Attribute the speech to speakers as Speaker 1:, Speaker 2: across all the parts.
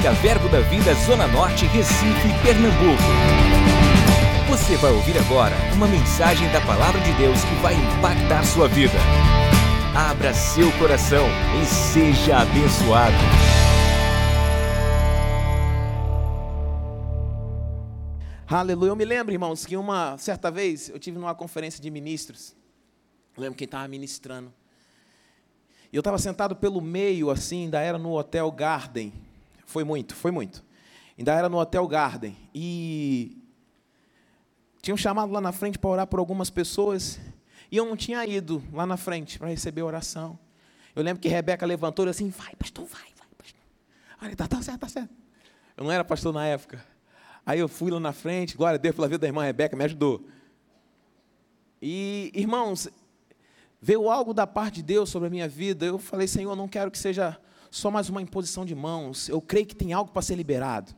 Speaker 1: Música Verbo da Vida Zona Norte, Recife, Pernambuco. Você vai ouvir agora uma mensagem da Palavra de Deus que vai impactar sua vida. Abra seu coração e seja abençoado.
Speaker 2: Aleluia. Eu me lembro, irmãos, que uma certa vez eu tive numa conferência de ministros. Eu lembro quem estava ministrando. E eu estava sentado pelo meio, assim, ainda era no Hotel Garden. Foi muito, foi muito. Ainda era no Hotel Garden. E tinham chamado lá na frente para orar por algumas pessoas. E eu não tinha ido lá na frente para receber oração. Eu lembro que Rebeca levantou e assim, vai, pastor, vai, vai, pastor. Aí, tá, tá certo, tá certo. Eu não era pastor na época. Aí eu fui lá na frente, glória a Deus pela vida da irmã Rebeca, me ajudou. E, irmãos, veio algo da parte de Deus sobre a minha vida. Eu falei, Senhor, não quero que seja só mais uma imposição de mãos. Eu creio que tem algo para ser liberado.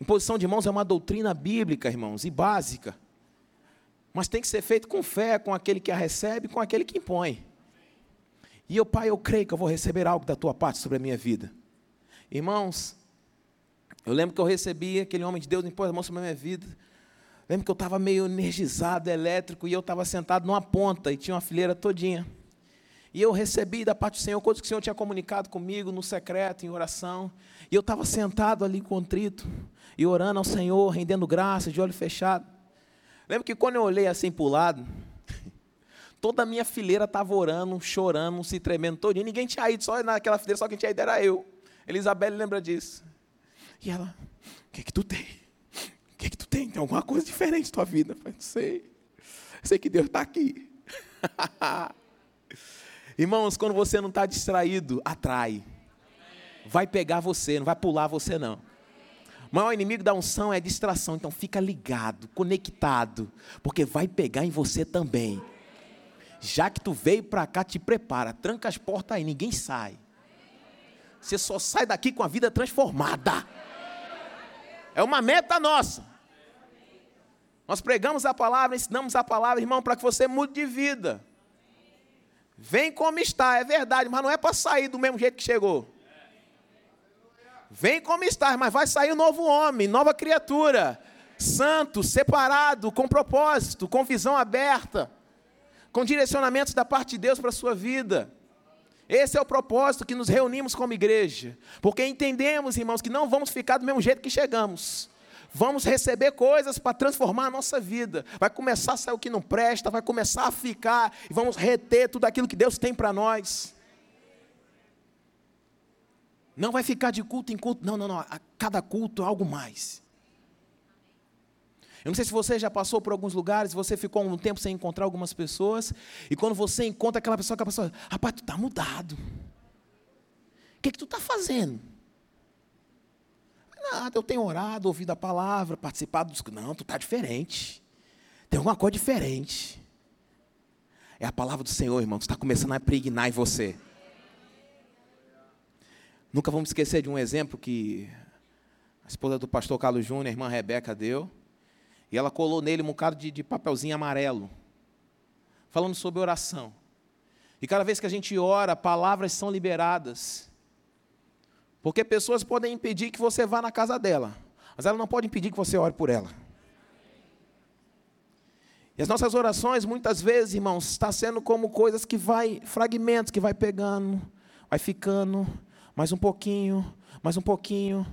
Speaker 2: Imposição de mãos é uma doutrina bíblica, irmãos, e básica. Mas tem que ser feito com fé, com aquele que a recebe, com aquele que impõe. E eu, Pai, eu creio que eu vou receber algo da tua parte sobre a minha vida. Irmãos, eu lembro que eu recebi aquele homem de Deus impôs a mão sobre a minha vida. Lembro que eu estava meio energizado, elétrico, e eu estava sentado numa ponta e tinha uma fileira todinha. E eu recebi da parte do Senhor coisas que o Senhor tinha comunicado comigo no secreto, em oração. E eu estava sentado ali contrito e orando ao Senhor, rendendo graças, de olho fechado. Lembro que quando eu olhei assim para o lado, toda a minha fileira estava orando, chorando, se tremendo todinho. Ninguém tinha ido, só naquela fileira, só quem tinha ido era eu. Elizabeth lembra disso. E ela, o que é que tu tem? O que é que tu tem? Tem alguma coisa diferente na tua vida? Eu falei, não sei. Sei que Deus está aqui. Irmãos, quando você não está distraído, atrai. Vai pegar você, não vai pular você não. O maior inimigo da unção é a distração, então fica ligado, conectado, porque vai pegar em você também. Já que tu veio para cá, te prepara, tranca as portas aí, ninguém sai. Você só sai daqui com a vida transformada. É uma meta nossa. Nós pregamos a palavra, ensinamos a palavra, irmão, para que você mude de vida. Vem como está, é verdade, mas não é para sair do mesmo jeito que chegou. Vem como está, mas vai sair um novo homem, nova criatura, santo, separado, com propósito, com visão aberta, com direcionamentos da parte de Deus para a sua vida. Esse é o propósito que nos reunimos como igreja, porque entendemos, irmãos, que não vamos ficar do mesmo jeito que chegamos. Vamos receber coisas para transformar a nossa vida. Vai começar a sair o que não presta, vai começar a ficar, e vamos reter tudo aquilo que Deus tem para nós. Não vai ficar de culto em culto, não, não, não. A cada culto é algo mais. Eu não sei se você já passou por alguns lugares, você ficou um tempo sem encontrar algumas pessoas, e quando você encontra aquela pessoa, aquela pessoa, rapaz, tu está mudado. O que, que tu está fazendo? Nada, eu tenho orado, ouvido a palavra, participado dos. Não, tu está diferente. Tem alguma coisa diferente. É a palavra do Senhor, irmão, que está começando a impregnar em você. Nunca vamos esquecer de um exemplo que a esposa do pastor Carlos Júnior, a irmã Rebeca, deu. E ela colou nele um bocado de, de papelzinho amarelo, falando sobre oração. E cada vez que a gente ora, palavras são liberadas. Porque pessoas podem impedir que você vá na casa dela, mas ela não pode impedir que você ore por ela. E as nossas orações, muitas vezes, irmãos, está sendo como coisas que vai, fragmentos que vai pegando, vai ficando, mais um pouquinho, mais um pouquinho.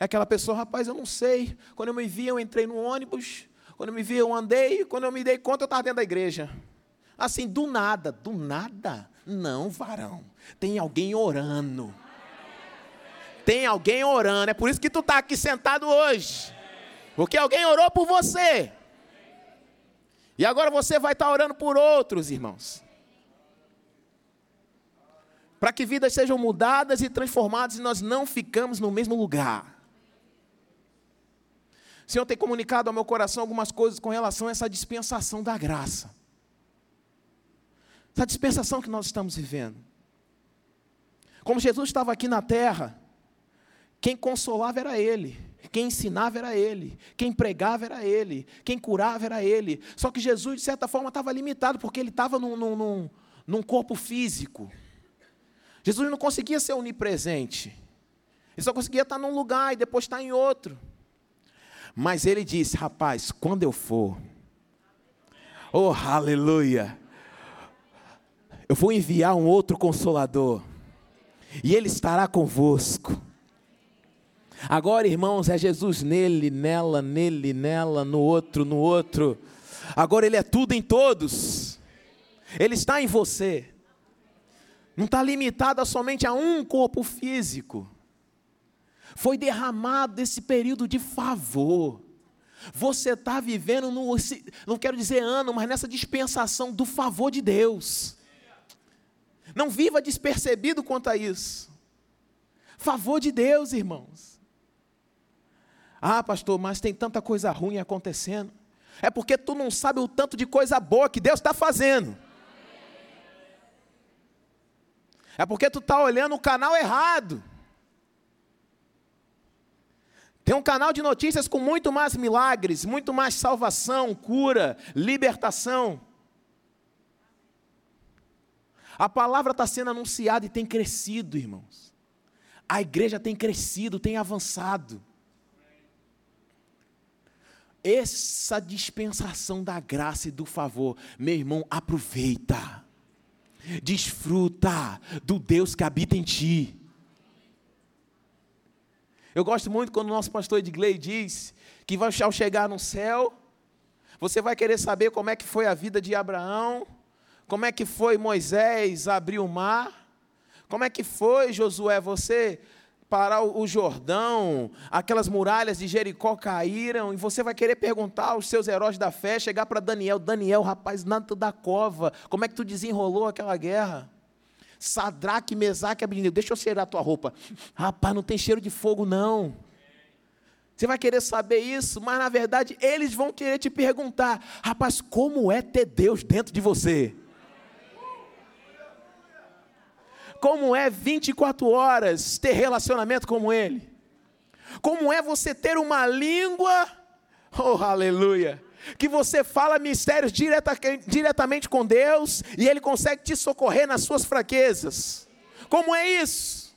Speaker 2: É aquela pessoa, rapaz, eu não sei. Quando eu me vi, eu entrei no ônibus. Quando eu me vi, eu andei. Quando eu me dei conta, eu estava dentro da igreja. Assim, do nada, do nada. Não, varão. Tem alguém orando. Tem alguém orando. É por isso que tu está aqui sentado hoje. Porque alguém orou por você. E agora você vai estar tá orando por outros, irmãos. Para que vidas sejam mudadas e transformadas e nós não ficamos no mesmo lugar. O Senhor tem comunicado ao meu coração algumas coisas com relação a essa dispensação da graça. Essa dispensação que nós estamos vivendo. Como Jesus estava aqui na terra, quem consolava era Ele, quem ensinava era Ele, quem pregava era Ele, quem curava era Ele. Só que Jesus, de certa forma, estava limitado, porque Ele estava num, num, num corpo físico. Jesus não conseguia ser onipresente. Ele só conseguia estar num lugar e depois estar em outro. Mas ele disse: Rapaz, quando eu for, oh aleluia, eu vou enviar um outro consolador, e ele estará convosco. Agora, irmãos, é Jesus nele, nela, nele, nela, no outro, no outro. Agora ele é tudo em todos. Ele está em você. Não está limitado somente a um corpo físico. Foi derramado esse período de favor. Você está vivendo, no, não quero dizer ano, mas nessa dispensação do favor de Deus. Não viva despercebido quanto a isso. Favor de Deus, irmãos. Ah, pastor, mas tem tanta coisa ruim acontecendo. É porque tu não sabe o tanto de coisa boa que Deus está fazendo. É porque tu está olhando o canal errado. Tem um canal de notícias com muito mais milagres, muito mais salvação, cura, libertação. A palavra está sendo anunciada e tem crescido, irmãos. A igreja tem crescido, tem avançado essa dispensação da graça e do favor, meu irmão, aproveita, desfruta do Deus que habita em ti. Eu gosto muito quando o nosso pastor Edgley diz que ao chegar no céu, você vai querer saber como é que foi a vida de Abraão, como é que foi Moisés abrir o mar, como é que foi Josué, você parar o Jordão, aquelas muralhas de Jericó caíram, e você vai querer perguntar aos seus heróis da fé, chegar para Daniel, Daniel, rapaz, nada da cova, como é que tu desenrolou aquela guerra? Sadraque, Mesaque, Abednego, deixa eu cheirar a tua roupa. Rapaz, não tem cheiro de fogo não. Você vai querer saber isso, mas na verdade eles vão querer te perguntar, rapaz, como é ter Deus dentro de você? Como é 24 horas ter relacionamento como Ele. Como é você ter uma língua, oh aleluia, que você fala mistérios direta, diretamente com Deus e Ele consegue te socorrer nas suas fraquezas. Como é isso?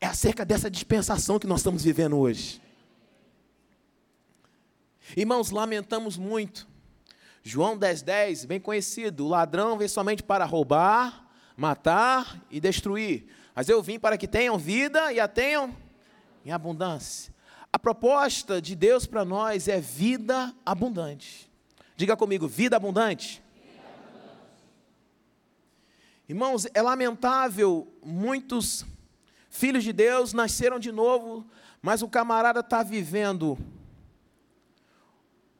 Speaker 2: É acerca dessa dispensação que nós estamos vivendo hoje. Irmãos, lamentamos muito João 10,10, 10, bem conhecido: o ladrão vem somente para roubar, matar e destruir. Mas eu vim para que tenham vida e a tenham em abundância. A proposta de Deus para nós é vida abundante. Diga comigo, vida abundante. vida abundante. Irmãos, é lamentável, muitos filhos de Deus nasceram de novo, mas o camarada está vivendo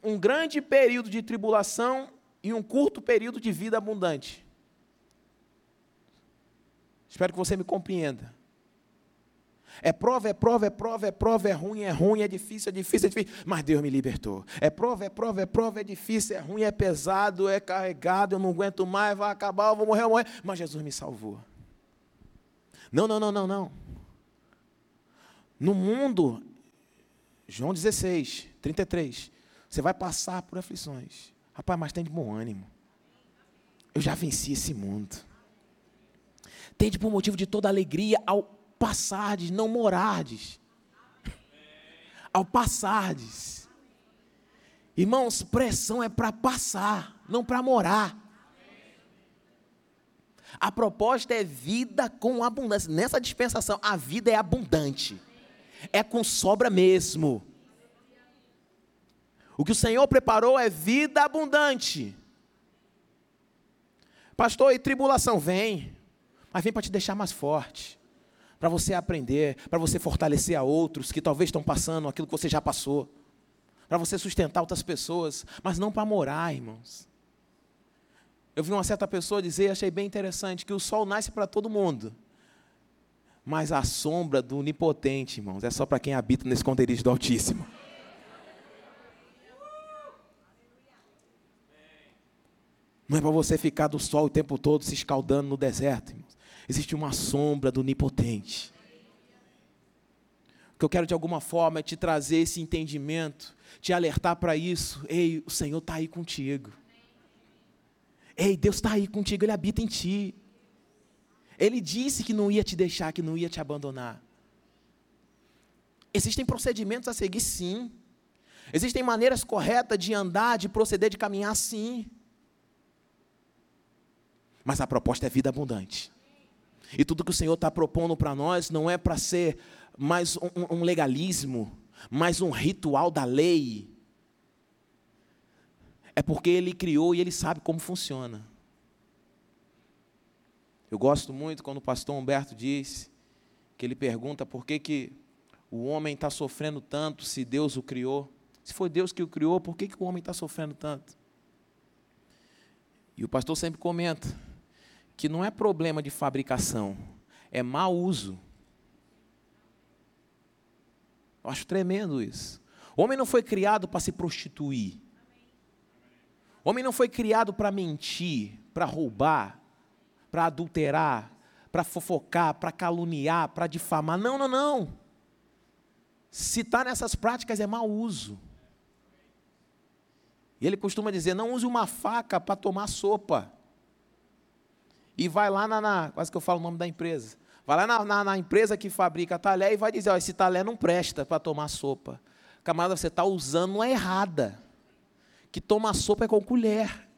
Speaker 2: um grande período de tribulação e um curto período de vida abundante. Espero que você me compreenda. É prova, é prova, é prova, é prova, é ruim, é ruim, é difícil, é difícil, é difícil. Mas Deus me libertou. É prova, é prova, é prova, é difícil, é ruim, é pesado, é carregado, eu não aguento mais, vai acabar, eu vou morrer, eu vou morrer. Mas Jesus me salvou. Não, não, não, não, não. No mundo, João 16, 33, você vai passar por aflições. Rapaz, mas tem de bom ânimo. Eu já venci esse mundo. Tende por motivo de toda alegria ao passardes, não morardes. Ao passardes. Irmãos, pressão é para passar, não para morar. A proposta é vida com abundância. Nessa dispensação, a vida é abundante. É com sobra mesmo. O que o Senhor preparou é vida abundante. Pastor, e tribulação vem, mas vem para te deixar mais forte, para você aprender, para você fortalecer a outros que talvez estão passando aquilo que você já passou, para você sustentar outras pessoas, mas não para morar, irmãos. Eu vi uma certa pessoa dizer, achei bem interessante, que o sol nasce para todo mundo, mas a sombra do onipotente, irmãos, é só para quem habita nesse esconderijo do Altíssimo. Não é para você ficar do sol o tempo todo se escaldando no deserto. Irmãos. Existe uma sombra do onipotente. O que eu quero de alguma forma é te trazer esse entendimento, te alertar para isso. Ei, o Senhor está aí contigo. Ei, Deus está aí contigo, Ele habita em ti. Ele disse que não ia te deixar, que não ia te abandonar. Existem procedimentos a seguir, sim. Existem maneiras corretas de andar, de proceder, de caminhar, sim. Mas a proposta é vida abundante. E tudo que o Senhor está propondo para nós não é para ser mais um, um, legalismo, mais um ritual da lei. É porque Ele criou e Ele sabe como funciona. Eu gosto muito quando o pastor Humberto diz que ele pergunta por que, que o homem está sofrendo tanto se Deus o criou. Se foi Deus que o criou, por que, que o homem está sofrendo tanto? E o pastor sempre comenta que não é problema de fabricação, é mau uso. Eu acho tremendo isso. O homem não foi criado para se prostituir. O homem não foi criado para mentir, para roubar, para adulterar, para fofocar, para caluniar, para difamar. Não, não, não. Se está nessas práticas é mau uso. E ele costuma dizer: não use uma faca para tomar sopa. E vai lá na, na, Quase que eu falo o nome da empresa. Vai lá na, na, na empresa que fabrica talher e vai dizer: ó, esse talher não presta para tomar sopa. Camarada, você está usando a errada. Que toma sopa é com colher.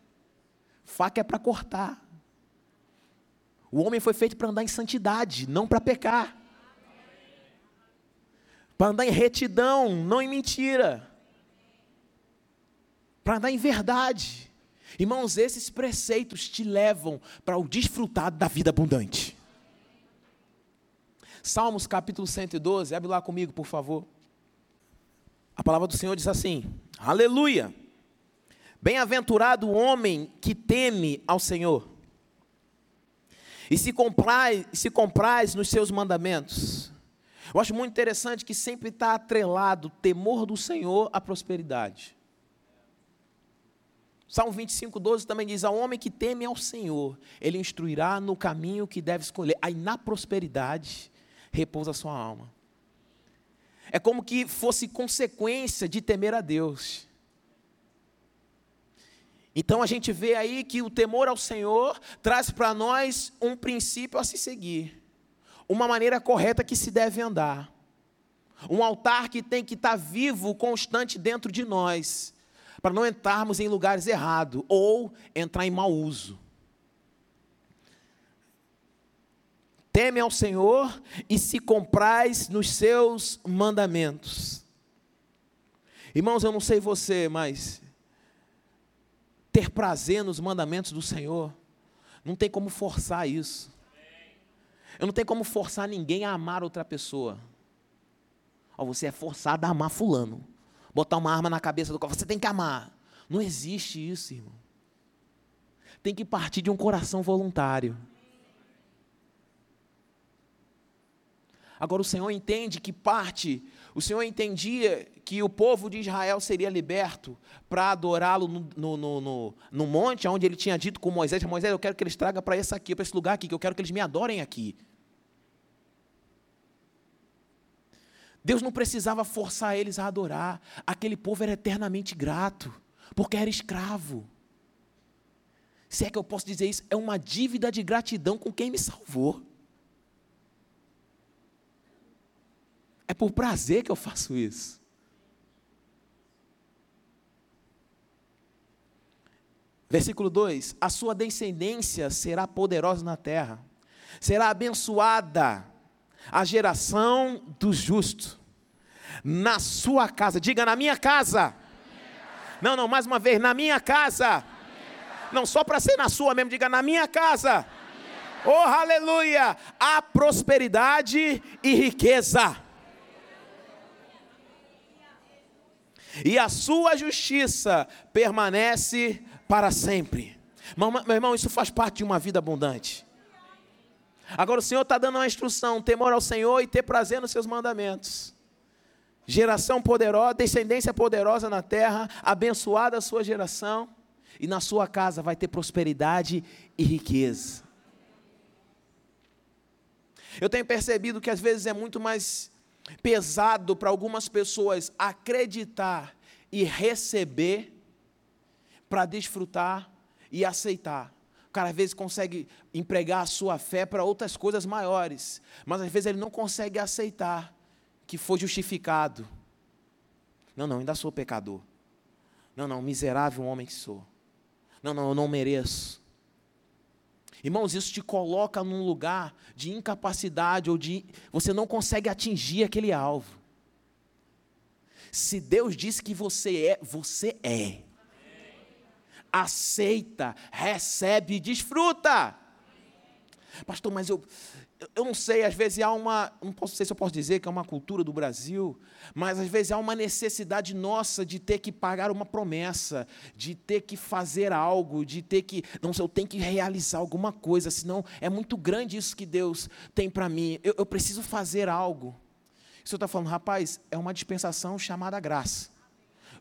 Speaker 2: Faca é para cortar. O homem foi feito para andar em santidade, não para pecar. Para andar em retidão, não em mentira para andar em verdade. Irmãos, esses preceitos te levam para o desfrutar da vida abundante. Salmos capítulo 112, abre lá comigo, por favor. A palavra do Senhor diz assim: Aleluia! Bem-aventurado o homem que teme ao Senhor e se compraz, se compraz nos seus mandamentos. Eu acho muito interessante que sempre está atrelado o temor do Senhor à prosperidade. Salmo 25, 12 também diz: Ao homem que teme ao Senhor, ele instruirá no caminho que deve escolher. Aí na prosperidade repousa a sua alma. É como que fosse consequência de temer a Deus. Então a gente vê aí que o temor ao Senhor traz para nós um princípio a se seguir, uma maneira correta que se deve andar, um altar que tem que estar vivo, constante dentro de nós para não entrarmos em lugares errados ou entrar em mau uso. Teme ao Senhor e se comprais nos seus mandamentos. Irmãos, eu não sei você, mas ter prazer nos mandamentos do Senhor, não tem como forçar isso. Eu não tenho como forçar ninguém a amar outra pessoa. Ó, você é forçado a amar fulano botar uma arma na cabeça do qual você tem que amar. Não existe isso, irmão. Tem que partir de um coração voluntário. Agora o Senhor entende que parte, o Senhor entendia que o povo de Israel seria liberto para adorá-lo no, no, no, no, monte, onde ele tinha dito com Moisés: Moisés, eu quero que eles tragam para esse aqui, para esse lugar aqui, que eu quero que eles me adorem aqui. Deus não precisava forçar eles a adorar. Aquele povo era eternamente grato, porque era escravo. Se é que eu posso dizer isso, é uma dívida de gratidão com quem me salvou. É por prazer que eu faço isso. Versículo 2: A sua descendência será poderosa na terra, será abençoada a geração dos justos na sua casa. Diga na minha casa. Não, não, mais uma vez, na minha casa. Não, só para ser na sua mesmo, diga na minha casa. Oh, aleluia! Há prosperidade e riqueza. E a sua justiça permanece para sempre. Meu irmão, isso faz parte de uma vida abundante. Agora o Senhor está dando uma instrução: temor ao Senhor e ter prazer nos seus mandamentos geração poderosa, descendência poderosa na terra, abençoada a sua geração, e na sua casa vai ter prosperidade e riqueza. Eu tenho percebido que às vezes é muito mais pesado para algumas pessoas acreditar e receber para desfrutar e aceitar. Cara às vezes consegue empregar a sua fé para outras coisas maiores, mas às vezes ele não consegue aceitar que foi justificado. Não, não, ainda sou pecador. Não, não, miserável homem que sou. Não, não, eu não mereço. Irmãos, isso te coloca num lugar de incapacidade ou de você não consegue atingir aquele alvo. Se Deus disse que você é, você é. Aceita, recebe e desfruta. Pastor, mas eu, eu não sei, às vezes há uma, não posso sei se eu posso dizer que é uma cultura do Brasil, mas às vezes há uma necessidade nossa de ter que pagar uma promessa, de ter que fazer algo, de ter que, não sei, eu tenho que realizar alguma coisa, senão é muito grande isso que Deus tem para mim. Eu, eu, preciso fazer algo. O Senhor está falando, rapaz, é uma dispensação chamada graça.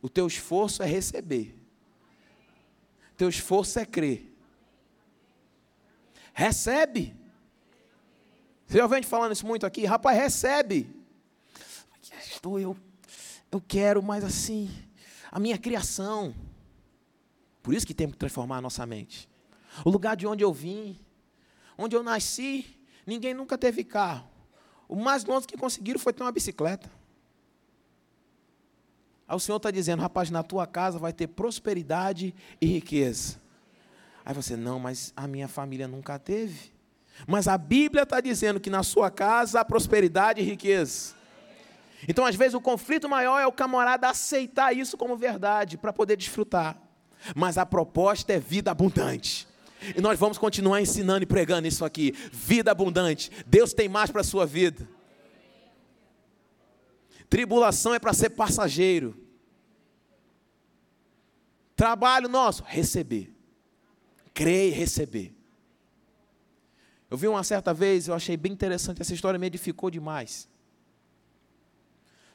Speaker 2: O teu esforço é receber. Teu esforço é crer. Recebe. Você já gente falando isso muito aqui? Rapaz, recebe. Estou eu, eu quero, mas assim, a minha criação. Por isso que temos que transformar a nossa mente. O lugar de onde eu vim, onde eu nasci, ninguém nunca teve carro. O mais longe que conseguiram foi ter uma bicicleta. Aí o Senhor está dizendo, rapaz, na tua casa vai ter prosperidade e riqueza. Aí você, não, mas a minha família nunca teve. Mas a Bíblia está dizendo que na sua casa há prosperidade e riqueza. Então, às vezes, o conflito maior é o camarada aceitar isso como verdade para poder desfrutar. Mas a proposta é vida abundante. E nós vamos continuar ensinando e pregando isso aqui. Vida abundante. Deus tem mais para a sua vida. Tribulação é para ser passageiro. Trabalho nosso, receber. Crer e receber. Eu vi uma certa vez, eu achei bem interessante, essa história me edificou demais.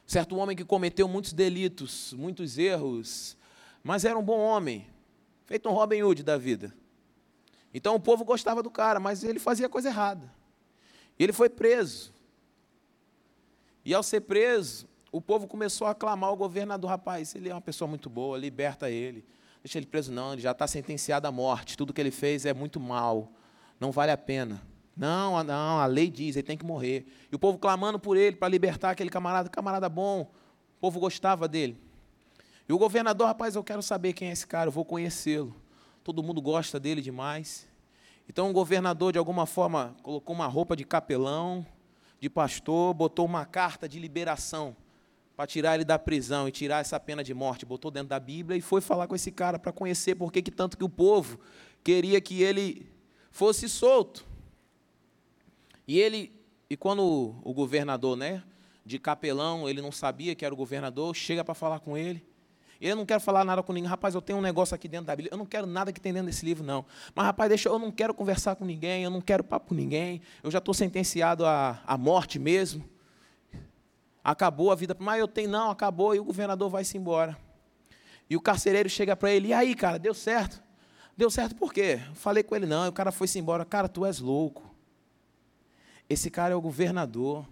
Speaker 2: Certo homem que cometeu muitos delitos, muitos erros, mas era um bom homem, feito um Robin Hood da vida. Então o povo gostava do cara, mas ele fazia coisa errada. Ele foi preso. E ao ser preso, o povo começou a aclamar o governador, rapaz, ele é uma pessoa muito boa, liberta ele. Deixa ele preso, não, ele já está sentenciado à morte, tudo que ele fez é muito mal não vale a pena. Não, não, a lei diz, ele tem que morrer. E o povo clamando por ele para libertar aquele camarada, camarada bom. O povo gostava dele. E o governador, rapaz, eu quero saber quem é esse cara, eu vou conhecê-lo. Todo mundo gosta dele demais. Então o governador, de alguma forma, colocou uma roupa de capelão, de pastor, botou uma carta de liberação para tirar ele da prisão e tirar essa pena de morte. Botou dentro da Bíblia e foi falar com esse cara para conhecer por que tanto que o povo queria que ele fosse solto. E ele, e quando o, governador, né, de capelão, ele não sabia que era o governador, chega para falar com ele. Eu não quero falar nada com ninguém. Rapaz, eu tenho um negócio aqui dentro da Bíblia. Eu não quero nada que tem dentro desse livro, não. Mas, rapaz, deixa, eu não quero conversar com ninguém. Eu não quero papo com ninguém. Eu já estou sentenciado à, à morte mesmo. Acabou a vida. Mas eu tenho, não, acabou. E o governador vai-se embora. E o carcereiro chega para ele. E aí, cara, deu certo? Deu certo por quê? Falei com ele, não, o cara foi-se embora. Cara, tu és louco. Esse cara é o governador.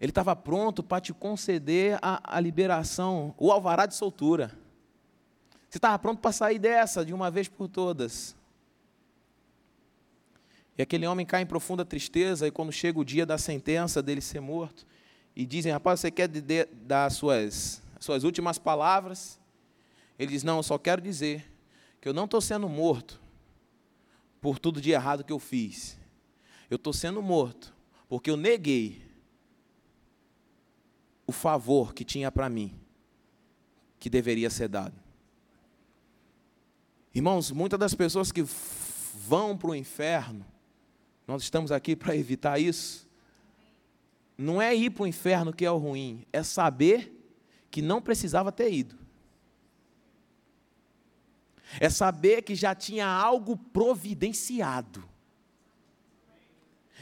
Speaker 2: Ele estava pronto para te conceder a, a liberação, o alvará de soltura. Você estava pronto para sair dessa de uma vez por todas. E aquele homem cai em profunda tristeza, e quando chega o dia da sentença dele ser morto, e dizem, rapaz, você quer dar suas, suas últimas palavras? Ele diz, não, eu só quero dizer que eu não estou sendo morto por tudo de errado que eu fiz. Eu estou sendo morto porque eu neguei o favor que tinha para mim, que deveria ser dado. Irmãos, muitas das pessoas que vão para o inferno, nós estamos aqui para evitar isso. Não é ir para o inferno que é o ruim, é saber que não precisava ter ido é saber que já tinha algo providenciado,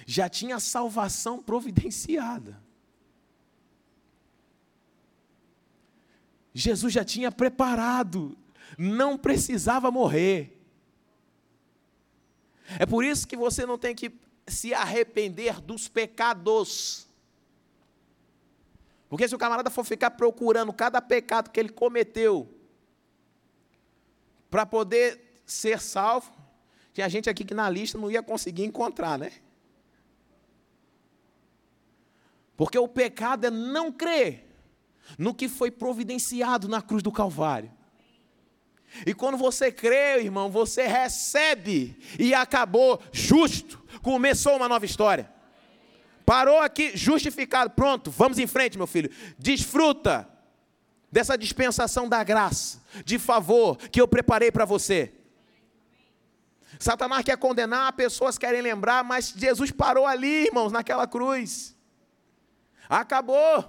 Speaker 2: já tinha salvação providenciada. Jesus já tinha preparado, não precisava morrer. É por isso que você não tem que se arrepender dos pecados. Porque se o camarada for ficar procurando cada pecado que ele cometeu, para poder ser salvo, Tinha gente aqui que na lista não ia conseguir encontrar, né? Porque o pecado é não crer no que foi providenciado na cruz do Calvário. E quando você crê, irmão, você recebe e acabou justo. Começou uma nova história. Parou aqui, justificado. Pronto, vamos em frente, meu filho. Desfruta dessa dispensação da graça, de favor que eu preparei para você. Satanás quer condenar, pessoas querem lembrar, mas Jesus parou ali, irmãos, naquela cruz. Acabou.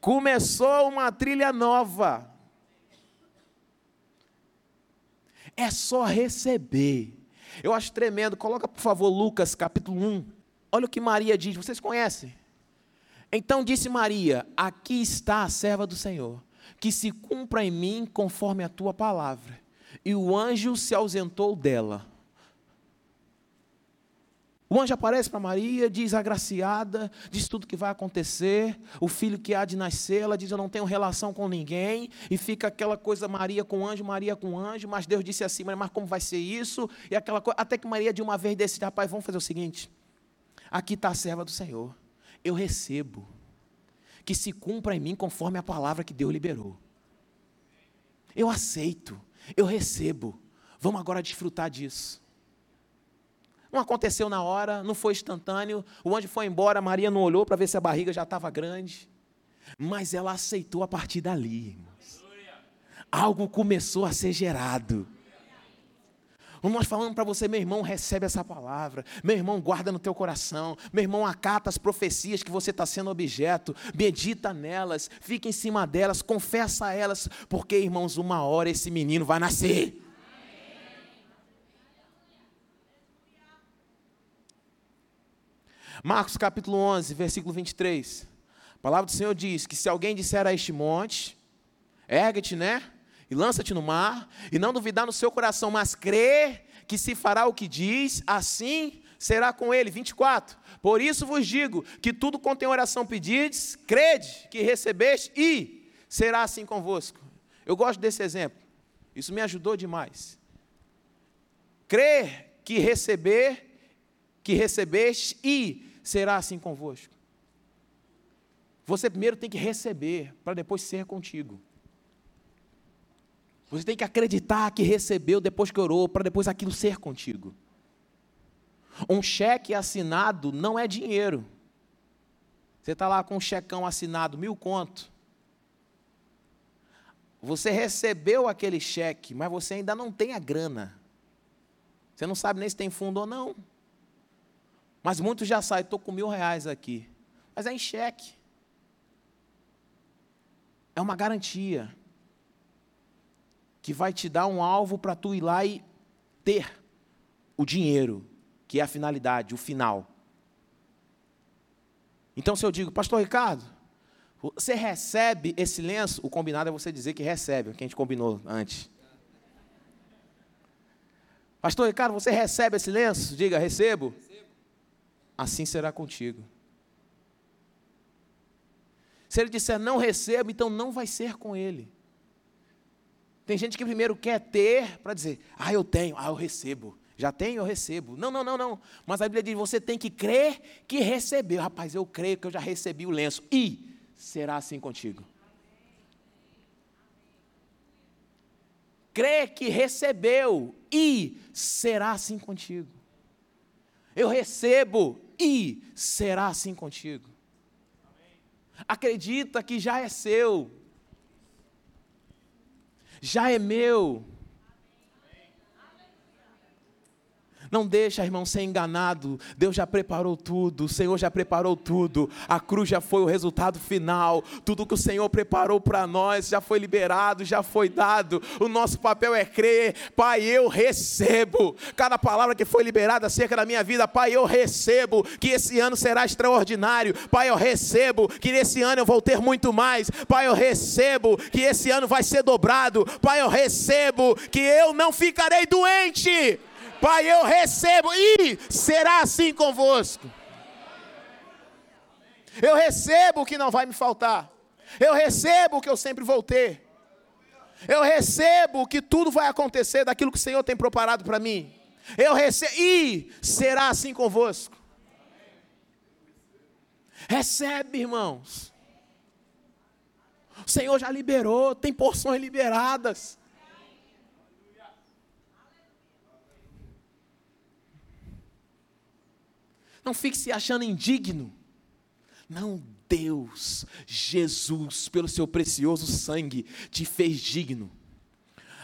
Speaker 2: Começou uma trilha nova. É só receber. Eu acho tremendo. Coloca, por favor, Lucas capítulo 1. Olha o que Maria diz. Vocês conhecem? Então disse Maria: Aqui está a serva do Senhor, que se cumpra em mim conforme a tua palavra. E o anjo se ausentou dela. O anjo aparece para Maria, diz agraciada, diz tudo que vai acontecer, o filho que há de nascer, ela diz eu não tenho relação com ninguém, e fica aquela coisa Maria com anjo, Maria com anjo, mas Deus disse assim, mas como vai ser isso? E aquela coisa, até que Maria de uma vez decide, rapaz, vamos fazer o seguinte, aqui está a serva do Senhor, eu recebo, que se cumpra em mim conforme a palavra que Deus liberou. Eu aceito, eu recebo, vamos agora desfrutar disso. Não aconteceu na hora, não foi instantâneo. O anjo foi embora, Maria não olhou para ver se a barriga já estava grande. Mas ela aceitou a partir dali, irmãos. Algo começou a ser gerado. Nós falando para você, meu irmão, recebe essa palavra. Meu irmão, guarda no teu coração. Meu irmão, acata as profecias que você está sendo objeto. Medita nelas, fica em cima delas, confessa elas. Porque, irmãos, uma hora esse menino vai nascer. Marcos capítulo 11, versículo 23. A palavra do Senhor diz que se alguém disser a este monte, ergue-te, né? E lança-te no mar, e não duvidar no seu coração, mas crer que se fará o que diz, assim será com ele. 24. Por isso vos digo que tudo quanto oração pedides, crede que recebeste e será assim convosco. Eu gosto desse exemplo. Isso me ajudou demais. Crer que receber, que recebeste e será assim convosco. Você primeiro tem que receber, para depois ser contigo. Você tem que acreditar que recebeu depois que orou, para depois aquilo ser contigo. Um cheque assinado não é dinheiro. Você está lá com um checão assinado, mil conto. Você recebeu aquele cheque, mas você ainda não tem a grana. Você não sabe nem se tem fundo ou não. Mas muitos já saem, estou com mil reais aqui. Mas é em cheque. É uma garantia que vai te dar um alvo para tu ir lá e ter o dinheiro, que é a finalidade, o final. Então, se eu digo, Pastor Ricardo, você recebe esse lenço? O combinado é você dizer que recebe, o que a gente combinou antes. Pastor Ricardo, você recebe esse lenço? Diga, recebo assim será contigo. Se ele disser não recebo, então não vai ser com ele. Tem gente que primeiro quer ter para dizer, ah, eu tenho, ah, eu recebo. Já tenho, eu recebo. Não, não, não, não. Mas a Bíblia diz: você tem que crer que recebeu. Rapaz, eu creio que eu já recebi o lenço. E será assim contigo. Crê que recebeu e será assim contigo. Eu recebo e será assim contigo. Acredita que já é seu, já é meu. Não deixa, irmão, ser enganado. Deus já preparou tudo, o Senhor já preparou tudo. A cruz já foi o resultado final. Tudo que o Senhor preparou para nós já foi liberado, já foi dado. O nosso papel é crer. Pai, eu recebo. Cada palavra que foi liberada acerca da minha vida, Pai, eu recebo que esse ano será extraordinário. Pai, eu recebo que nesse ano eu vou ter muito mais. Pai, eu recebo que esse ano vai ser dobrado. Pai, eu recebo que eu não ficarei doente. Pai, eu recebo e será assim convosco. Eu recebo o que não vai me faltar. Eu recebo o que eu sempre vou ter. Eu recebo que tudo vai acontecer daquilo que o Senhor tem preparado para mim. Eu recebo, e será assim convosco. Recebe, irmãos. O Senhor já liberou, tem porções liberadas. Não fique se achando indigno. Não, Deus, Jesus, pelo seu precioso sangue, te fez digno.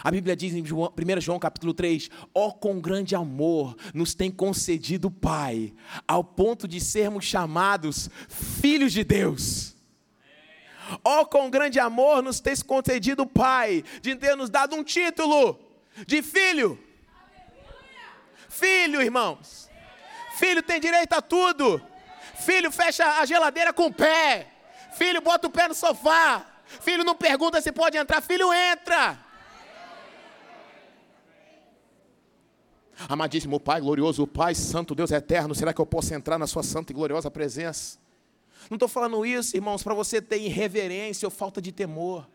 Speaker 2: A Bíblia diz em 1 João capítulo 3: Ó, oh, com grande amor nos tem concedido o Pai, ao ponto de sermos chamados filhos de Deus. Ó, oh, com grande amor nos tem concedido o Pai, de ter nos dado um título de filho. Filho, irmãos. Filho tem direito a tudo. Filho fecha a geladeira com o pé. Filho bota o pé no sofá. Filho não pergunta se pode entrar. Filho entra. Amadíssimo Pai, glorioso Pai, Santo Deus eterno, será que eu posso entrar na Sua santa e gloriosa presença? Não estou falando isso, irmãos, para você ter irreverência ou falta de temor.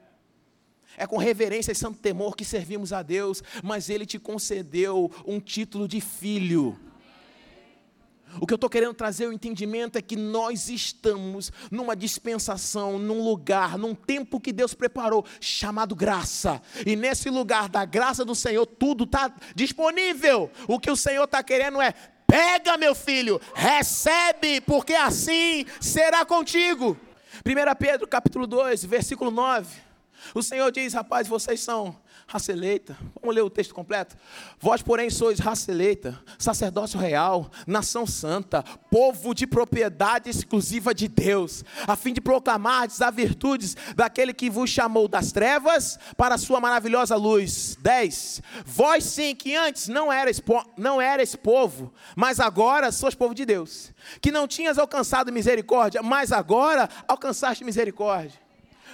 Speaker 2: É com reverência e santo temor que servimos a Deus, mas Ele te concedeu um título de filho. O que eu estou querendo trazer o entendimento é que nós estamos numa dispensação, num lugar, num tempo que Deus preparou, chamado graça. E nesse lugar da graça do Senhor, tudo está disponível. O que o Senhor está querendo é: pega, meu filho, recebe, porque assim será contigo. 1 Pedro capítulo 2, versículo 9. O Senhor diz: rapaz, vocês são raça eleita. Vamos ler o texto completo? Vós, porém, sois raça eleita, sacerdócio real, nação santa, povo de propriedade exclusiva de Deus, a fim de proclamar as virtudes daquele que vos chamou das trevas para a sua maravilhosa luz. 10. Vós sim, que antes não erais, não erais povo, mas agora sois povo de Deus, que não tinhas alcançado misericórdia, mas agora alcançaste misericórdia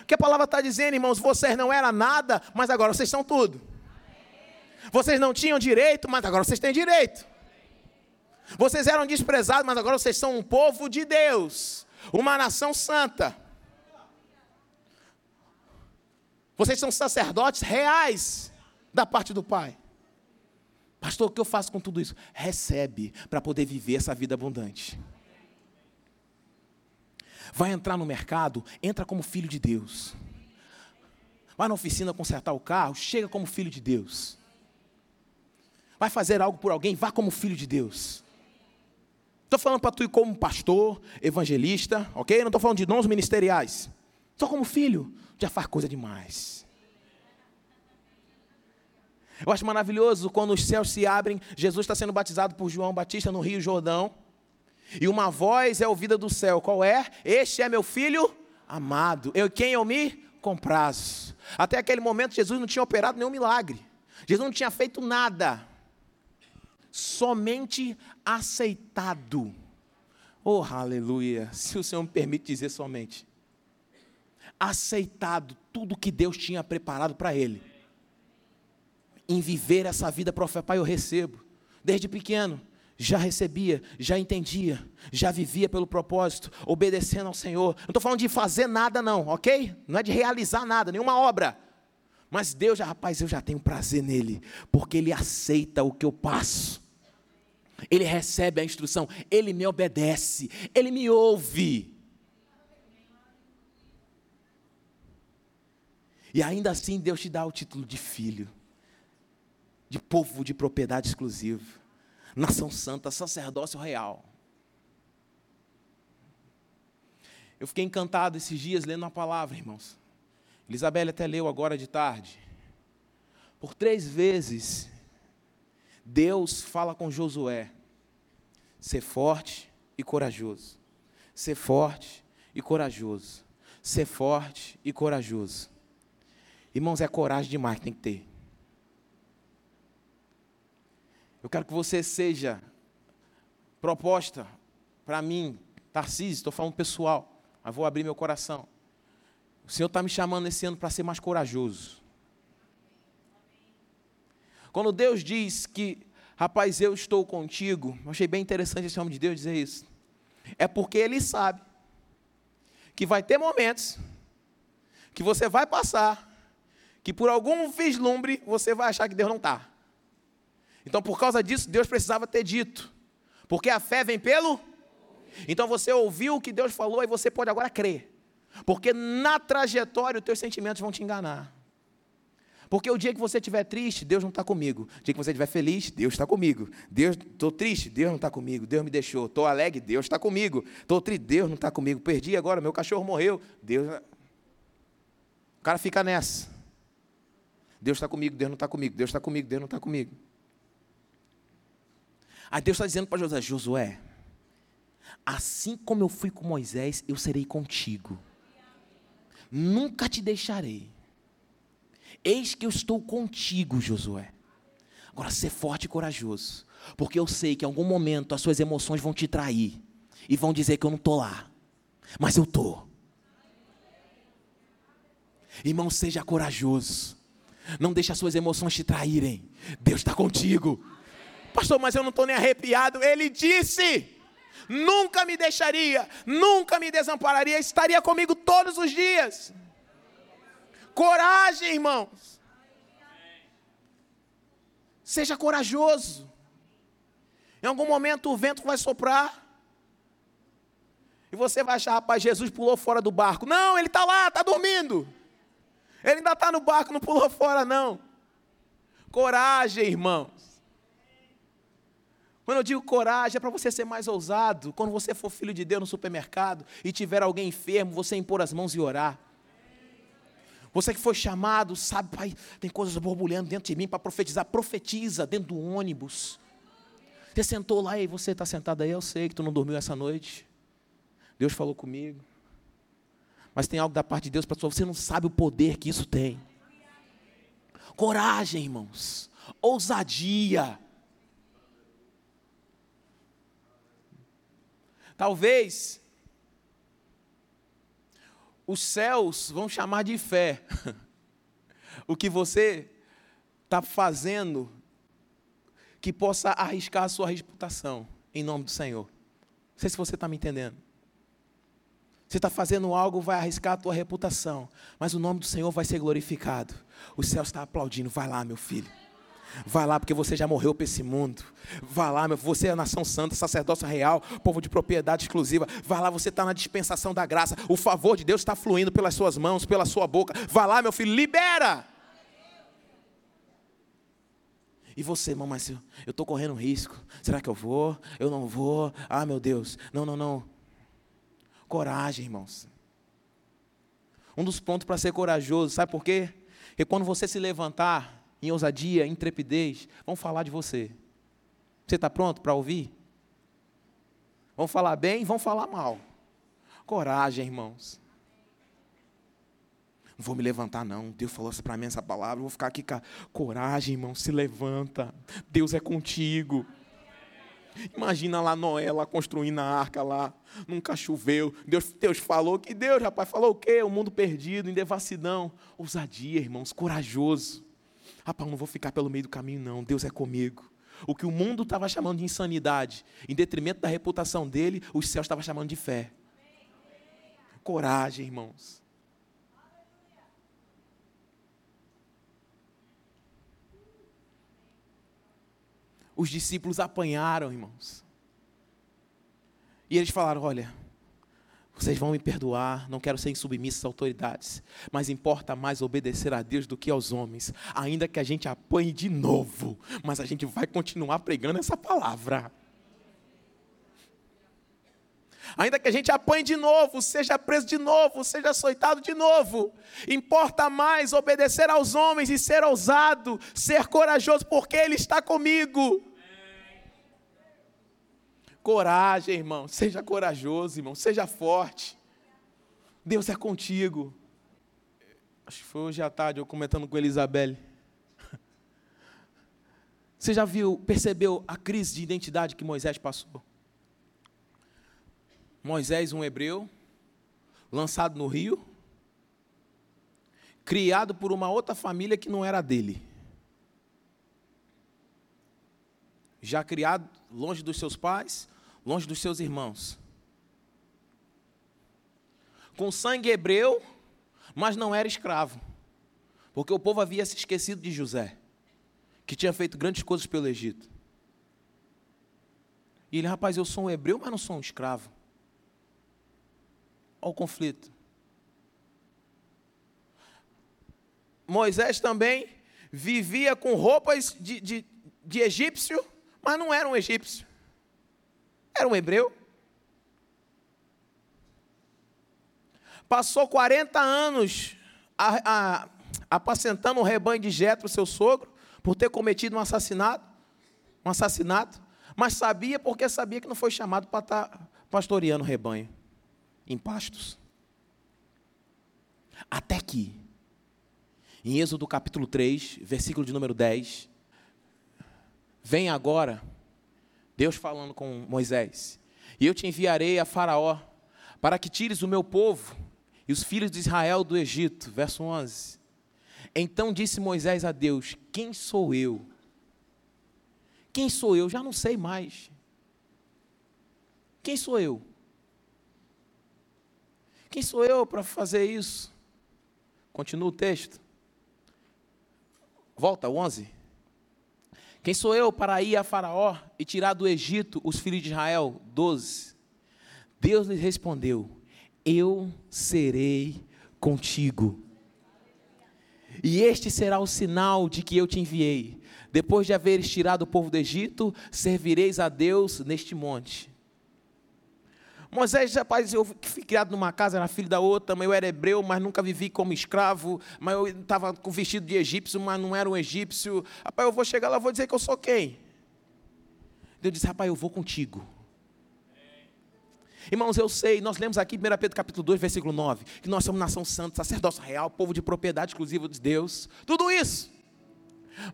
Speaker 2: que a palavra está dizendo, irmãos? Vocês não eram nada, mas agora vocês são tudo. Vocês não tinham direito, mas agora vocês têm direito. Vocês eram desprezados, mas agora vocês são um povo de Deus, uma nação santa. Vocês são sacerdotes reais da parte do Pai. Pastor, o que eu faço com tudo isso? Recebe para poder viver essa vida abundante. Vai entrar no mercado, entra como filho de Deus. Vai na oficina consertar o carro, chega como filho de Deus. Vai fazer algo por alguém, vá como filho de Deus. Estou falando para tu ir como pastor, evangelista, ok? Não estou falando de dons ministeriais. Só como filho, já faz coisa demais. Eu acho maravilhoso quando os céus se abrem, Jesus está sendo batizado por João Batista no Rio Jordão. E uma voz é ouvida do céu: qual é? Este é meu filho amado, eu quem eu me comprazo. Até aquele momento, Jesus não tinha operado nenhum milagre, Jesus não tinha feito nada, somente aceitado. Oh, aleluia! Se o Senhor me permite dizer somente, aceitado tudo que Deus tinha preparado para ele, em viver essa vida profeta, Pai, eu recebo, desde pequeno já recebia, já entendia, já vivia pelo propósito, obedecendo ao Senhor. Não estou falando de fazer nada, não, ok? Não é de realizar nada, nenhuma obra. Mas Deus, já, rapaz, eu já tenho prazer nele, porque Ele aceita o que eu passo. Ele recebe a instrução, Ele me obedece, Ele me ouve. E ainda assim Deus te dá o título de filho, de povo de propriedade exclusiva nação santa, sacerdócio real. Eu fiquei encantado esses dias lendo a palavra, irmãos. Isabelle até leu agora de tarde. Por três vezes, Deus fala com Josué: ser forte e corajoso. Ser forte e corajoso. Ser forte e corajoso. Irmãos, é coragem demais que tem que ter. Eu quero que você seja proposta para mim, Tarcísio, estou falando pessoal, mas vou abrir meu coração. O Senhor está me chamando esse ano para ser mais corajoso. Quando Deus diz que, rapaz, eu estou contigo, eu achei bem interessante esse homem de Deus dizer isso. É porque Ele sabe que vai ter momentos que você vai passar, que por algum vislumbre você vai achar que Deus não está. Então, por causa disso, Deus precisava ter dito. Porque a fé vem pelo. Então você ouviu o que Deus falou e você pode agora crer. Porque na trajetória os teus sentimentos vão te enganar. Porque o dia que você estiver triste, Deus não está comigo. O dia que você estiver feliz, Deus está comigo. Deus, estou triste, Deus não está comigo. Deus me deixou. Estou alegre, Deus está comigo. Estou triste, Deus não está comigo. Perdi agora, meu cachorro morreu. Deus. O cara fica nessa. Deus está comigo, Deus não está comigo. Deus está comigo, Deus não está comigo. Aí Deus está dizendo para Josué: Josué, assim como eu fui com Moisés, eu serei contigo. Nunca te deixarei. Eis que eu estou contigo, Josué. Agora, ser forte e corajoso, porque eu sei que em algum momento as suas emoções vão te trair e vão dizer que eu não estou lá, mas eu estou. Irmão, seja corajoso. Não deixe as suas emoções te traírem. Deus está contigo. Pastor, mas eu não estou nem arrepiado. Ele disse: nunca me deixaria, nunca me desampararia, estaria comigo todos os dias. Coragem, irmãos. Seja corajoso. Em algum momento o vento vai soprar. E você vai achar, rapaz, Jesus pulou fora do barco. Não, ele está lá, está dormindo. Ele ainda está no barco, não pulou fora, não. Coragem, irmãos. Quando eu digo coragem, é para você ser mais ousado. Quando você for filho de Deus no supermercado e tiver alguém enfermo, você impor as mãos e orar. Você que foi chamado, sabe, pai, tem coisas borbulhando dentro de mim para profetizar. Profetiza dentro do ônibus. Você sentou lá e você está sentado aí, eu sei que tu não dormiu essa noite. Deus falou comigo. Mas tem algo da parte de Deus para você, você não sabe o poder que isso tem. Coragem, irmãos. Ousadia. Talvez os céus vão chamar de fé o que você está fazendo que possa arriscar a sua reputação, em nome do Senhor. Não sei se você está me entendendo. Você está fazendo algo, vai arriscar a tua reputação, mas o nome do Senhor vai ser glorificado. O céu está aplaudindo. Vai lá, meu filho. Vai lá, porque você já morreu para esse mundo. Vai lá, meu, você é a nação santa, sacerdócio real, povo de propriedade exclusiva. Vai lá, você está na dispensação da graça. O favor de Deus está fluindo pelas suas mãos, pela sua boca. Vai lá, meu filho, libera. E você, irmão, mas eu estou correndo risco. Será que eu vou? Eu não vou? Ah, meu Deus. Não, não, não. Coragem, irmãos. Um dos pontos para ser corajoso, sabe por quê? Porque quando você se levantar, em ousadia, em intrepidez, vão falar de você. Você está pronto para ouvir? Vão falar bem, vão falar mal. Coragem, irmãos. Não vou me levantar, não. Deus falou para mim essa palavra. Vou ficar aqui. Coragem, irmão. Se levanta. Deus é contigo. Imagina lá Noé lá construindo a arca lá, nunca choveu. Deus, Deus falou que Deus, rapaz, falou o quê? O mundo perdido, em devassidão. Ousadia, irmãos, corajoso. Rapaz, não vou ficar pelo meio do caminho, não. Deus é comigo. O que o mundo estava chamando de insanidade, em detrimento da reputação dele, os céus estavam chamando de fé. Coragem, irmãos. Os discípulos apanharam, irmãos. E eles falaram: Olha, vocês vão me perdoar, não quero ser insubmisso às autoridades, mas importa mais obedecer a Deus do que aos homens, ainda que a gente apanhe de novo, mas a gente vai continuar pregando essa palavra. Ainda que a gente apanhe de novo, seja preso de novo, seja açoitado de novo, importa mais obedecer aos homens e ser ousado, ser corajoso, porque Ele está comigo. Coragem, irmão. Seja corajoso, irmão. Seja forte. Deus é contigo. Acho que foi hoje à tarde eu comentando com Elizabeth. Você já viu, percebeu a crise de identidade que Moisés passou? Moisés, um hebreu, lançado no rio, criado por uma outra família que não era dele. Já criado longe dos seus pais, longe dos seus irmãos. Com sangue hebreu, mas não era escravo. Porque o povo havia se esquecido de José, que tinha feito grandes coisas pelo Egito. E ele, rapaz, eu sou um hebreu, mas não sou um escravo. Olha o conflito. Moisés também vivia com roupas de, de, de egípcio, mas não era um egípcio. Era um hebreu. Passou 40 anos a, a, apacentando o rebanho de Jetro, seu sogro, por ter cometido um assassinato, um assassinato, mas sabia porque sabia que não foi chamado para estar tá pastoreando o rebanho em pastos. Até que, em Êxodo capítulo 3, versículo de número 10, vem agora Deus falando com Moisés: E eu te enviarei a Faraó, para que tires o meu povo e os filhos de Israel do Egito. Verso 11. Então disse Moisés a Deus: Quem sou eu? Quem sou eu? Já não sei mais. Quem sou eu? Quem sou eu para fazer isso? Continua o texto. Volta, 11. Quem sou eu para ir a Faraó e tirar do Egito os filhos de Israel? 12. Deus lhe respondeu: Eu serei contigo. E este será o sinal de que eu te enviei. Depois de haveres tirado o povo do Egito, servireis a Deus neste monte. Moisés, rapaz, eu fui criado numa casa, era filho da outra, mas eu era hebreu, mas nunca vivi como escravo, mas eu estava com vestido de egípcio, mas não era um egípcio. Rapaz, eu vou chegar lá, vou dizer que eu sou quem? Deus disse, rapaz, eu vou contigo. Irmãos, eu sei, nós lemos aqui em 1 Pedro capítulo 2, versículo 9, que nós somos nação santa, sacerdócio real, povo de propriedade exclusiva de Deus. Tudo isso.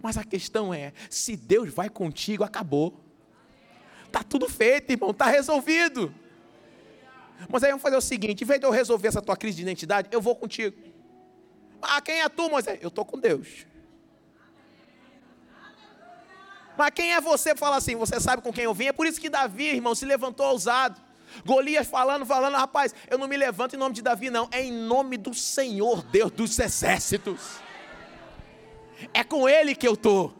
Speaker 2: Mas a questão é, se Deus vai contigo, acabou. Está tudo feito, irmão, está resolvido. Mas aí vamos fazer o seguinte: em vez de eu resolver essa tua crise de identidade, eu vou contigo. Ah, quem é tu, Moisés? Eu estou com Deus. Mas quem é você? Fala assim, você sabe com quem eu vim. É por isso que Davi, irmão, se levantou ousado. Golias falando, falando, rapaz, eu não me levanto em nome de Davi, não. É em nome do Senhor, Deus dos exércitos. É com Ele que eu estou.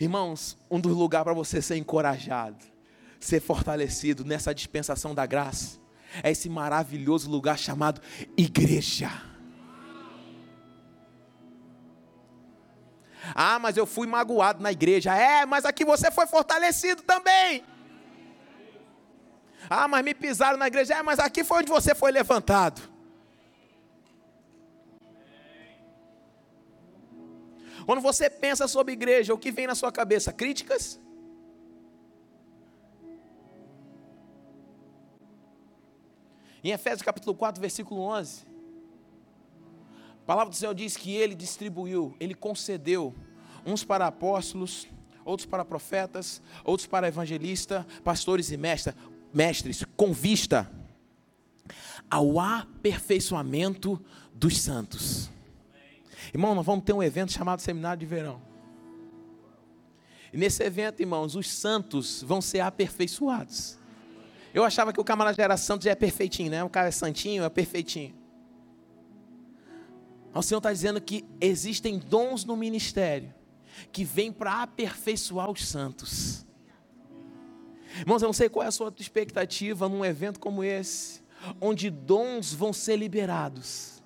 Speaker 2: Irmãos, um dos lugares para você ser encorajado, ser fortalecido nessa dispensação da graça, é esse maravilhoso lugar chamado igreja. Ah, mas eu fui magoado na igreja. É, mas aqui você foi fortalecido também. Ah, mas me pisaram na igreja. É, mas aqui foi onde você foi levantado. Quando você pensa sobre igreja, o que vem na sua cabeça? Críticas? Em Efésios capítulo 4, versículo 11, a palavra do Senhor diz que ele distribuiu, ele concedeu, uns para apóstolos, outros para profetas, outros para evangelistas, pastores e mestres, mestres com vista ao aperfeiçoamento dos santos. Irmão, nós vamos ter um evento chamado Seminário de Verão. E nesse evento, irmãos, os santos vão ser aperfeiçoados. Eu achava que o camarada já era santo, já é perfeitinho, né? O cara é santinho, é perfeitinho. O Senhor está dizendo que existem dons no ministério que vêm para aperfeiçoar os santos. Irmãos, eu não sei qual é a sua expectativa num evento como esse, onde dons vão ser liberados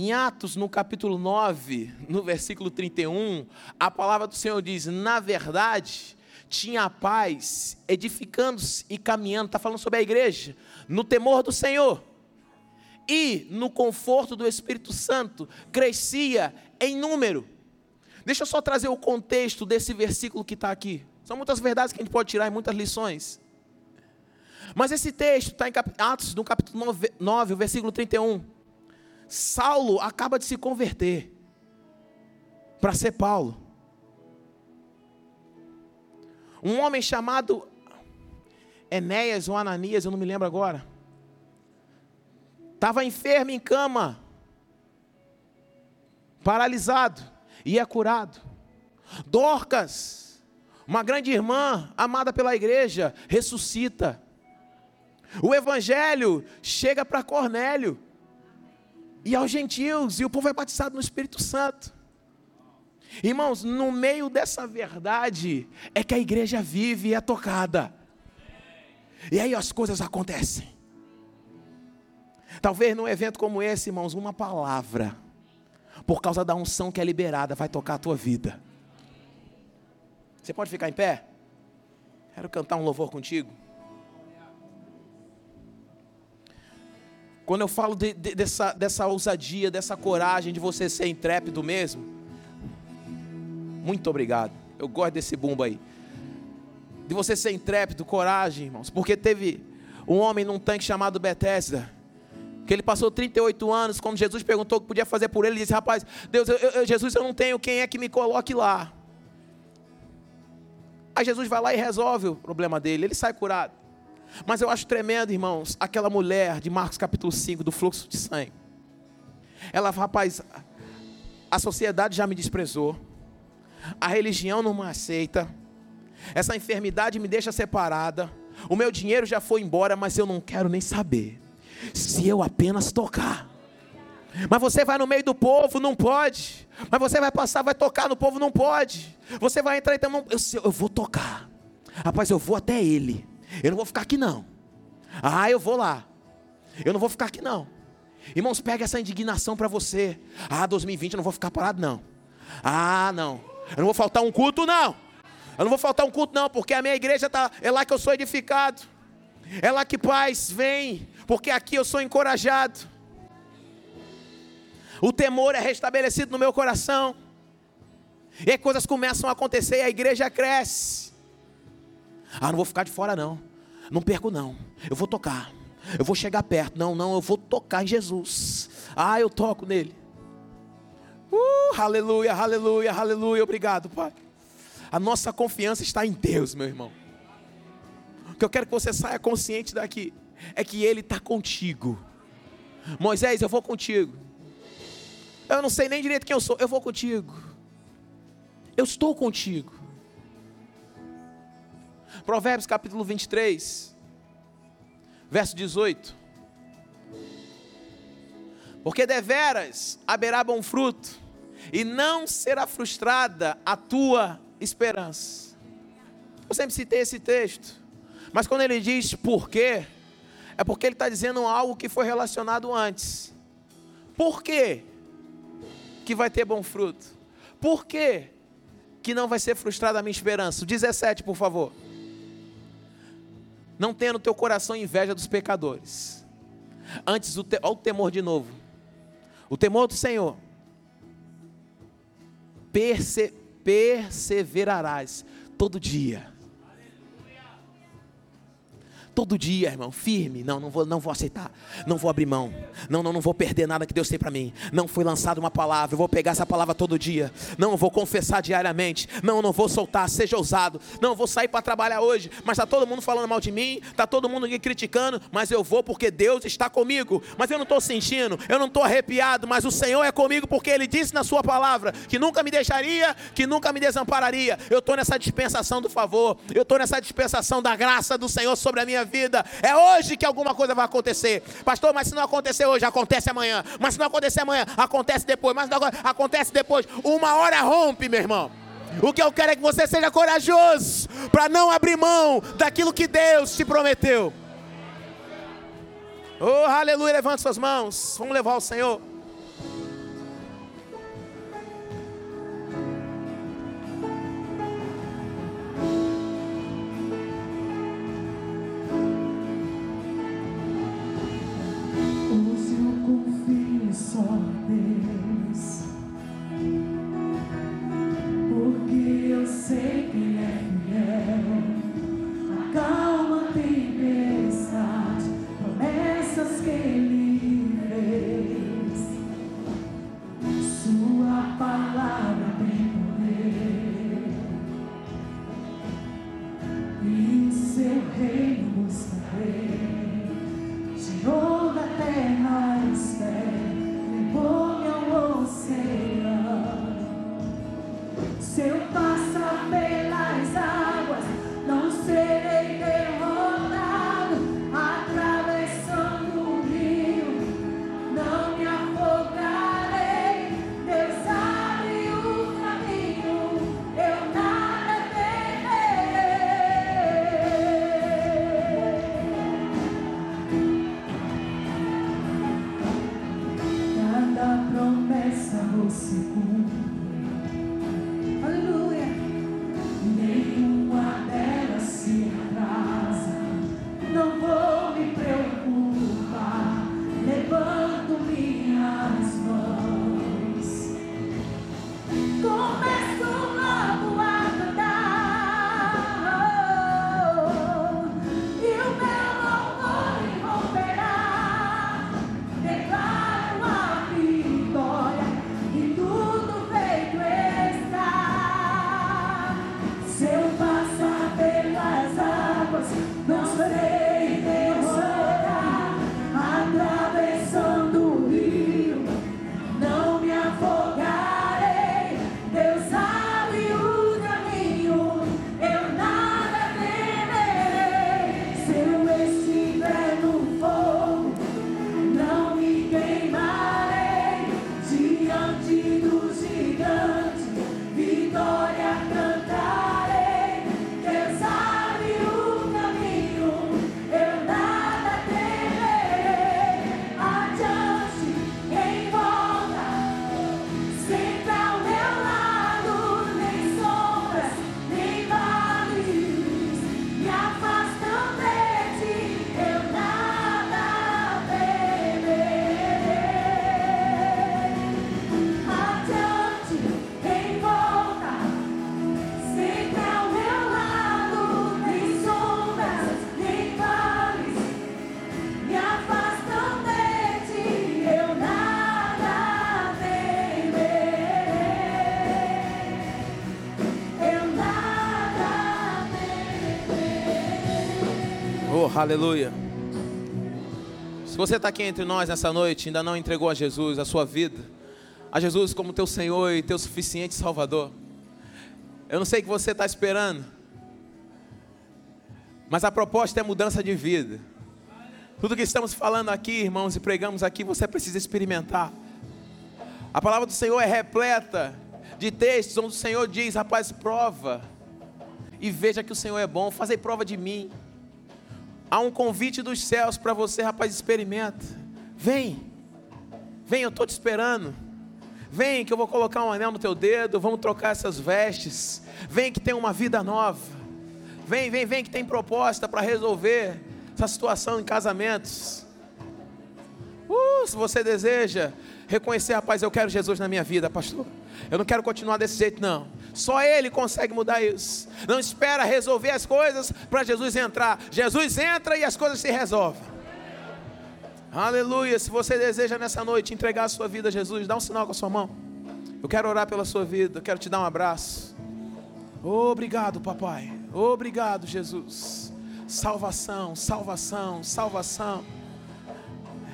Speaker 2: em Atos, no capítulo 9, no versículo 31, a palavra do Senhor diz: Na verdade, tinha paz, edificando-se e caminhando, está falando sobre a igreja, no temor do Senhor e no conforto do Espírito Santo, crescia em número. Deixa eu só trazer o contexto desse versículo que está aqui. São muitas verdades que a gente pode tirar e muitas lições. Mas esse texto está em Atos, no capítulo 9, 9 versículo 31. Saulo acaba de se converter para ser Paulo. Um homem chamado Enéas ou Ananias, eu não me lembro agora. Estava enfermo em cama, paralisado, e é curado. Dorcas, uma grande irmã, amada pela igreja, ressuscita. O evangelho chega para Cornélio e aos gentios, e o povo é batizado no Espírito Santo. Irmãos, no meio dessa verdade é que a igreja vive e é tocada. E aí as coisas acontecem. Talvez num evento como esse, irmãos, uma palavra, por causa da unção que é liberada, vai tocar a tua vida. Você pode ficar em pé? Quero cantar um louvor contigo. Quando eu falo de, de, dessa, dessa ousadia, dessa coragem de você ser intrépido mesmo, muito obrigado. Eu gosto desse bumbo aí. De você ser intrépido, coragem, irmãos. Porque teve um homem num tanque chamado Bethesda, que ele passou 38 anos, quando Jesus perguntou o que podia fazer por ele, ele disse: Rapaz, Deus, eu, eu, Jesus, eu não tenho quem é que me coloque lá. Aí Jesus vai lá e resolve o problema dele, ele sai curado. Mas eu acho tremendo, irmãos, aquela mulher de Marcos capítulo 5, do fluxo de sangue. Ela rapaz, a sociedade já me desprezou, a religião não me aceita, essa enfermidade me deixa separada, o meu dinheiro já foi embora, mas eu não quero nem saber. Se eu apenas tocar. Mas você vai no meio do povo, não pode. Mas você vai passar, vai tocar no povo, não pode. Você vai entrar então, não, eu, eu vou tocar. Rapaz, eu vou até ele. Eu não vou ficar aqui não. Ah, eu vou lá. Eu não vou ficar aqui não. Irmãos, pega essa indignação para você. Ah, 2020 eu não vou ficar parado não. Ah, não. Eu não vou faltar um culto não. Eu não vou faltar um culto não, porque a minha igreja tá é lá que eu sou edificado. É lá que paz vem, porque aqui eu sou encorajado. O temor é restabelecido no meu coração. E coisas começam a acontecer e a igreja cresce. Ah, não vou ficar de fora não. Não perco não. Eu vou tocar. Eu vou chegar perto. Não, não, eu vou tocar em Jesus. Ah, eu toco nele. Uh, aleluia, aleluia, aleluia. Obrigado, Pai. A nossa confiança está em Deus, meu irmão. O que eu quero que você saia consciente daqui é que Ele está contigo. Moisés, eu vou contigo. Eu não sei nem direito quem eu sou. Eu vou contigo. Eu estou contigo. Provérbios capítulo 23, verso 18. Porque deveras haverá bom fruto, e não será frustrada a tua esperança. Eu sempre citei esse texto, mas quando ele diz por quê, é porque ele está dizendo algo que foi relacionado antes. Por quê que vai ter bom fruto? Por quê que não vai ser frustrada a minha esperança? 17, por favor não tenha no teu coração inveja dos pecadores. Antes, o te, olha o temor de novo. O temor do Senhor. Perse, perseverarás todo dia todo dia, irmão, firme. Não, não vou, não vou aceitar. Não vou abrir mão. Não, não, não vou perder nada que Deus tem para mim. Não foi lançada uma palavra, eu vou pegar essa palavra todo dia. Não, eu vou confessar diariamente. Não, não vou soltar, seja ousado. Não, eu vou sair para trabalhar hoje, mas tá todo mundo falando mal de mim, tá todo mundo me criticando, mas eu vou porque Deus está comigo. Mas eu não estou sentindo, eu não estou arrepiado, mas o Senhor é comigo porque ele disse na sua palavra que nunca me deixaria, que nunca me desampararia. Eu estou nessa dispensação do favor. Eu estou nessa dispensação da graça do Senhor sobre a minha vida. É hoje que alguma coisa vai acontecer. Pastor, mas se não acontecer hoje, acontece amanhã. Mas se não acontecer amanhã, acontece depois. Mas não acontece depois. Uma hora rompe, meu irmão. O que eu quero é que você seja corajoso para não abrir mão daquilo que Deus te prometeu. Oh, aleluia, levante suas mãos. Vamos levar ao Senhor. Aleluia. Se você está aqui entre nós nessa noite, ainda não entregou a Jesus a sua vida, a Jesus como teu Senhor e teu suficiente Salvador, eu não sei o que você está esperando, mas a proposta é mudança de vida. Tudo que estamos falando aqui, irmãos, e pregamos aqui, você precisa experimentar. A palavra do Senhor é repleta de textos onde o Senhor diz: rapaz, prova e veja que o Senhor é bom, fazei prova de mim. Há um convite dos céus para você, rapaz, experimenta. Vem, vem, eu estou te esperando. Vem que eu vou colocar um anel no teu dedo, vamos trocar essas vestes. Vem que tem uma vida nova. Vem, vem, vem que tem proposta para resolver essa situação em casamentos. Uh, se você deseja reconhecer, rapaz, eu quero Jesus na minha vida, pastor. Eu não quero continuar desse jeito, não. Só Ele consegue mudar isso. Não espera resolver as coisas para Jesus entrar. Jesus entra e as coisas se resolvem. Aleluia. Se você deseja nessa noite entregar a sua vida a Jesus, dá um sinal com a sua mão. Eu quero orar pela sua vida. Eu quero te dar um abraço. Obrigado, papai. Obrigado, Jesus. Salvação, salvação, salvação.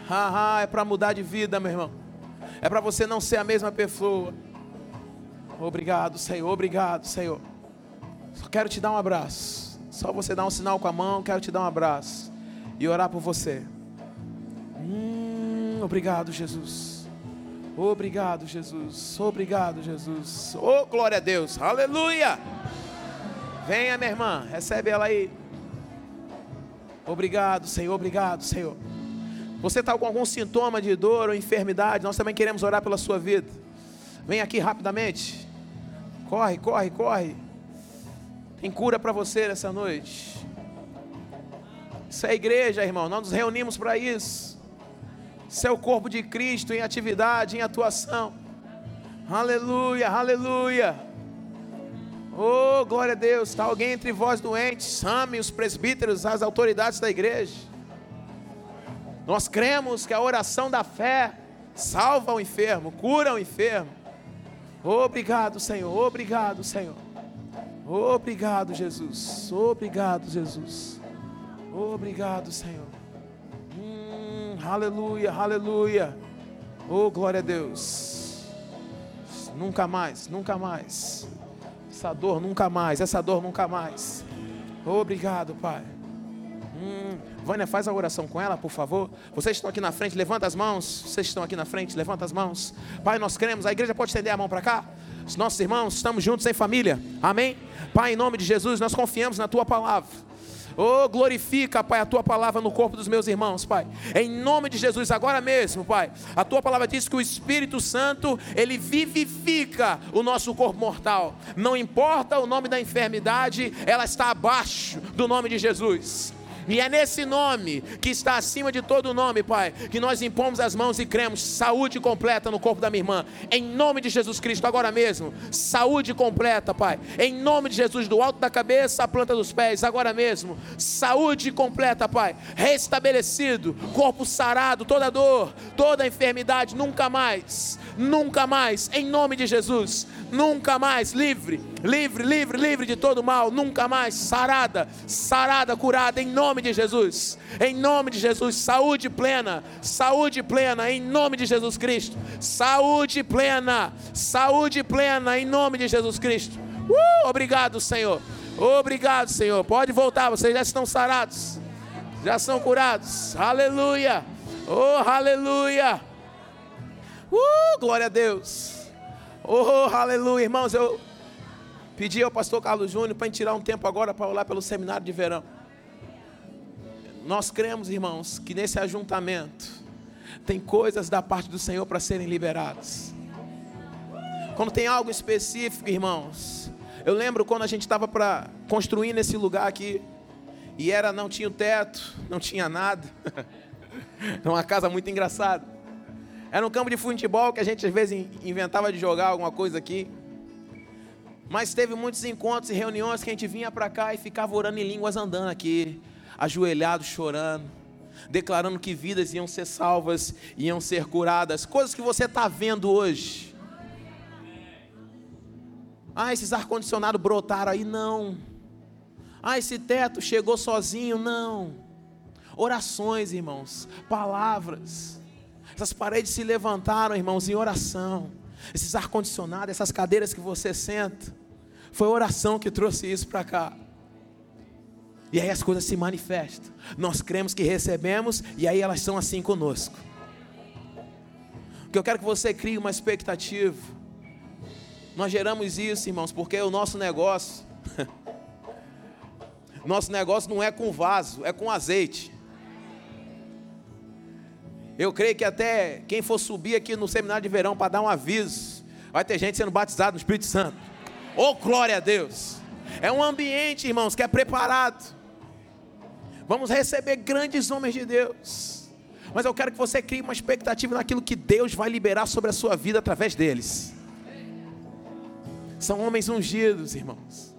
Speaker 2: Ah, é para mudar de vida, meu irmão. É para você não ser a mesma pessoa. Obrigado, Senhor. Obrigado, Senhor. Só quero te dar um abraço. Só você dar um sinal com a mão, quero te dar um abraço e orar por você. Hum, obrigado, Jesus. Obrigado, Jesus. Obrigado, Jesus. Oh, glória a Deus. Aleluia. Venha, minha irmã. Recebe ela aí. Obrigado, Senhor. Obrigado, Senhor. Você está com algum sintoma de dor ou enfermidade? Nós também queremos orar pela sua vida. Vem aqui rapidamente. Corre, corre, corre. Tem cura para você nessa noite. Isso é igreja, irmão. Nós nos reunimos para isso. Isso é o corpo de Cristo em atividade, em atuação. Aleluia, aleluia. Oh, glória a Deus. Está alguém entre vós doentes? Chame os presbíteros, as autoridades da igreja. Nós cremos que a oração da fé salva o enfermo, cura o enfermo. Obrigado, Senhor. Obrigado, Senhor. Obrigado, Jesus. Obrigado, Jesus. Obrigado, Senhor. Hum, aleluia, aleluia. Oh, glória a Deus. Nunca mais, nunca mais. Essa dor nunca mais, essa dor nunca mais. Obrigado, Pai. Hum, Vânia, faz a oração com ela, por favor. Vocês estão aqui na frente, levanta as mãos. Vocês estão aqui na frente, levanta as mãos. Pai, nós queremos, a igreja pode estender a mão para cá? Os nossos irmãos, estamos juntos em família. Amém? Pai, em nome de Jesus, nós confiamos na tua palavra. Oh, glorifica, Pai, a tua palavra no corpo dos meus irmãos, Pai. Em nome de Jesus, agora mesmo, Pai. A tua palavra diz que o Espírito Santo, ele vivifica o nosso corpo mortal. Não importa o nome da enfermidade, ela está abaixo do nome de Jesus. E é nesse nome que está acima de todo nome, Pai, que nós impomos as mãos e cremos saúde completa no corpo da minha irmã. Em nome de Jesus Cristo, agora mesmo, saúde completa, Pai. Em nome de Jesus, do alto da cabeça à planta dos pés, agora mesmo, saúde completa, Pai. Restabelecido, corpo sarado, toda dor, toda enfermidade, nunca mais, nunca mais, em nome de Jesus, nunca mais, livre, livre, livre, livre de todo mal, nunca mais, sarada, sarada, curada, em nome de Jesus. Em nome de Jesus, saúde plena, saúde plena, em nome de Jesus Cristo. Saúde plena, saúde plena, em nome de Jesus Cristo. Uh, obrigado, Senhor. Obrigado, Senhor. Pode voltar, vocês já estão sarados, já são curados. Aleluia. Oh, aleluia. Uh, glória a Deus. Oh, aleluia, irmãos. Eu pedi ao pastor Carlos Júnior para tirar um tempo agora para orar pelo seminário de verão. Nós cremos, irmãos, que nesse ajuntamento tem coisas da parte do Senhor para serem liberadas. Quando tem algo específico, irmãos, eu lembro quando a gente estava para construir nesse lugar aqui, e era não tinha o teto, não tinha nada. Era uma casa muito engraçada. Era um campo de futebol que a gente às vezes inventava de jogar alguma coisa aqui. Mas teve muitos encontros e reuniões que a gente vinha para cá e ficava orando em línguas andando aqui ajoelhado chorando, declarando que vidas iam ser salvas, iam ser curadas, coisas que você está vendo hoje. Ah, esses ar-condicionado brotaram aí, não. Ah, esse teto chegou sozinho, não. Orações, irmãos, palavras. Essas paredes se levantaram, irmãos, em oração. Esses ar-condicionado, essas cadeiras que você senta, foi oração que trouxe isso para cá. E aí as coisas se manifestam. Nós cremos que recebemos e aí elas são assim conosco. Que eu quero que você crie uma expectativa. Nós geramos isso, irmãos, porque o nosso negócio Nosso negócio não é com vaso, é com azeite. Eu creio que até quem for subir aqui no seminário de verão para dar um aviso, vai ter gente sendo batizada no Espírito Santo. Oh, glória a Deus! É um ambiente, irmãos, que é preparado. Vamos receber grandes homens de Deus. Mas eu quero que você crie uma expectativa naquilo que Deus vai liberar sobre a sua vida através deles. São homens ungidos, irmãos.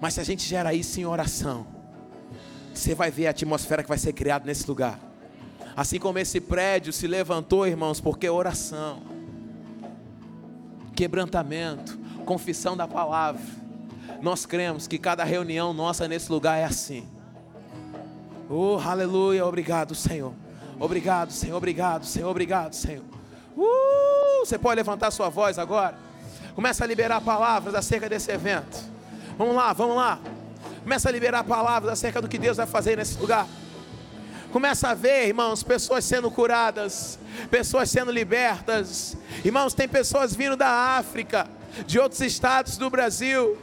Speaker 2: Mas se a gente gera isso em oração, você vai ver a atmosfera que vai ser criada nesse lugar. Assim como esse prédio se levantou, irmãos, porque oração, quebrantamento, confissão da palavra nós cremos que cada reunião nossa nesse lugar é assim. Oh, aleluia, obrigado, Senhor. Obrigado, Senhor, obrigado, Senhor, obrigado, Senhor. Uh, você pode levantar sua voz agora. Começa a liberar palavras acerca desse evento. Vamos lá, vamos lá. Começa a liberar palavras acerca do que Deus vai fazer nesse lugar. Começa a ver, irmãos, pessoas sendo curadas, pessoas sendo libertas. Irmãos, tem pessoas vindo da África, de outros estados do Brasil,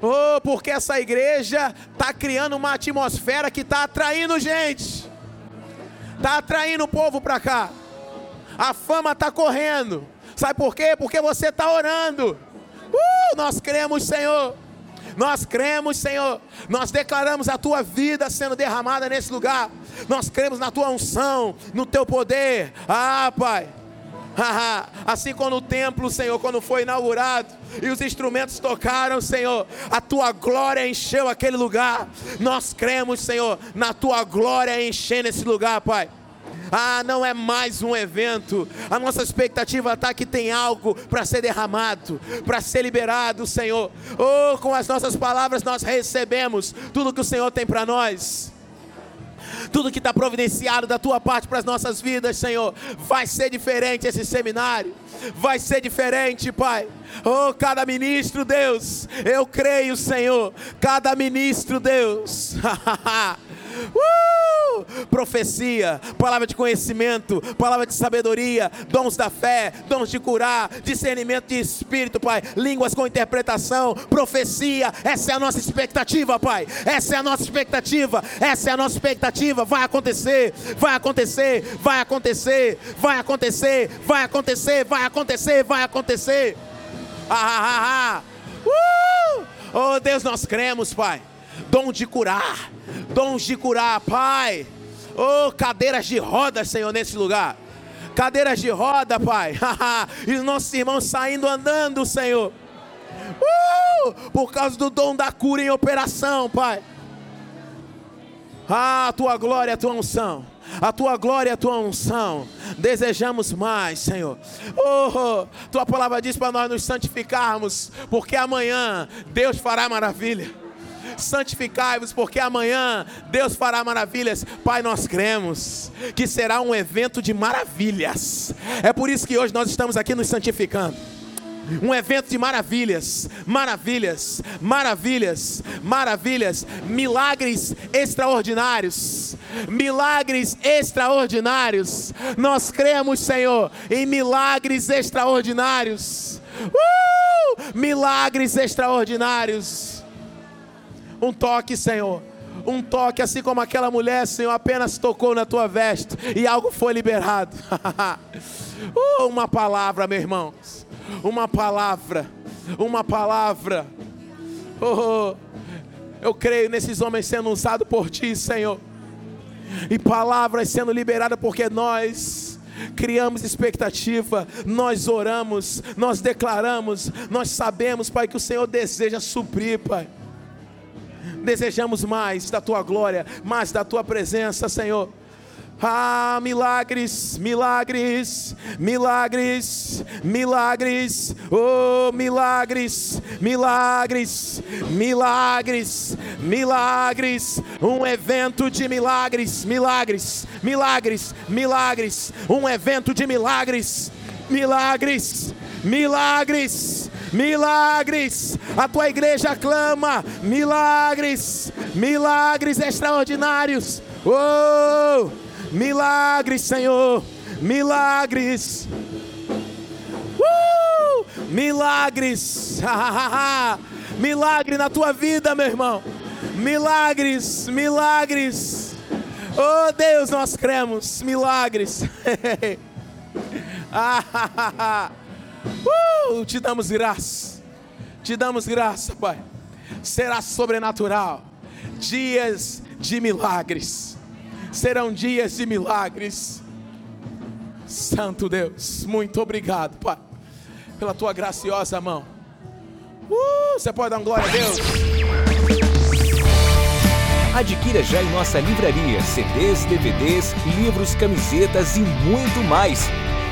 Speaker 2: Oh, porque essa igreja está criando uma atmosfera que está atraindo gente, está atraindo o povo para cá. A fama está correndo. Sabe por quê? Porque você está orando. Uh, nós cremos, Senhor. Nós cremos, Senhor. Nós declaramos a tua vida sendo derramada nesse lugar. Nós cremos na tua unção, no teu poder. Ah, Pai. assim como o templo, Senhor, quando foi inaugurado e os instrumentos tocaram, Senhor, a tua glória encheu aquele lugar. Nós cremos, Senhor, na tua glória enchendo esse lugar, Pai. Ah, não é mais um evento. A nossa expectativa está que tem algo para ser derramado, para ser liberado, Senhor. Oh, com as nossas palavras nós recebemos tudo que o Senhor tem para nós tudo que está providenciado da tua parte para as nossas vidas, Senhor. Vai ser diferente esse seminário, vai ser diferente, Pai. Oh, cada ministro, Deus, eu creio, Senhor. Cada ministro, Deus. profecia, palavra de conhecimento, palavra de sabedoria, dons da fé, dons de curar, discernimento de espírito, Pai, línguas com interpretação, profecia. Essa é a nossa expectativa, Pai. Essa é a nossa expectativa. Essa é a nossa expectativa. Vai acontecer, vai acontecer, vai acontecer, vai acontecer, vai acontecer, vai acontecer, vai acontecer. Ah, ah, ah, ah. Uh! Oh Deus, nós cremos, Pai. Dom de curar, dons de curar, Pai. Oh, cadeiras de rodas, Senhor, nesse lugar. Cadeiras de roda, Pai. e os nossos irmãos saindo andando, Senhor. Uh! Por causa do dom da cura em operação, Pai. Ah, a tua glória, a tua unção a tua glória, a tua unção. Desejamos mais, Senhor. Oh, tua palavra diz para nós nos santificarmos, porque amanhã Deus fará maravilha. Santificai-vos, porque amanhã Deus fará maravilhas. Pai, nós cremos que será um evento de maravilhas. É por isso que hoje nós estamos aqui nos santificando um evento de maravilhas, maravilhas, maravilhas, maravilhas, milagres extraordinários, milagres extraordinários. Nós cremos, Senhor, em milagres extraordinários. Uh! Milagres extraordinários. Um toque, Senhor. Um toque, assim como aquela mulher, Senhor, apenas tocou na tua veste e algo foi liberado. uh, uma palavra, meus irmãos uma palavra, uma palavra. Oh, eu creio nesses homens sendo usados por ti, Senhor, e palavras sendo liberadas porque nós criamos expectativa, nós oramos, nós declaramos, nós sabemos, Pai, que o Senhor deseja suprir, Pai. Desejamos mais da tua glória, mais da tua presença, Senhor. Ah, milagres, milagres, milagres, milagres, oh, milagres, milagres, milagres, milagres, um evento de milagres, milagres, milagres, milagres, um evento de milagres, milagres, milagres, milagres. A tua igreja clama milagres, milagres extraordinários. Oh! Milagres, Senhor, milagres. Uh! Milagres, milagre na tua vida, meu irmão. Milagres, milagres. Oh Deus, nós cremos, milagres. uh, te damos graça, te damos graça, Pai. Será sobrenatural, dias de milagres serão dias de milagres. Santo Deus, muito obrigado, Pai, pela tua graciosa mão. Uh, você pode dar glória a Deus?
Speaker 1: Adquira já em nossa livraria CDs, DVDs, livros, camisetas e muito mais.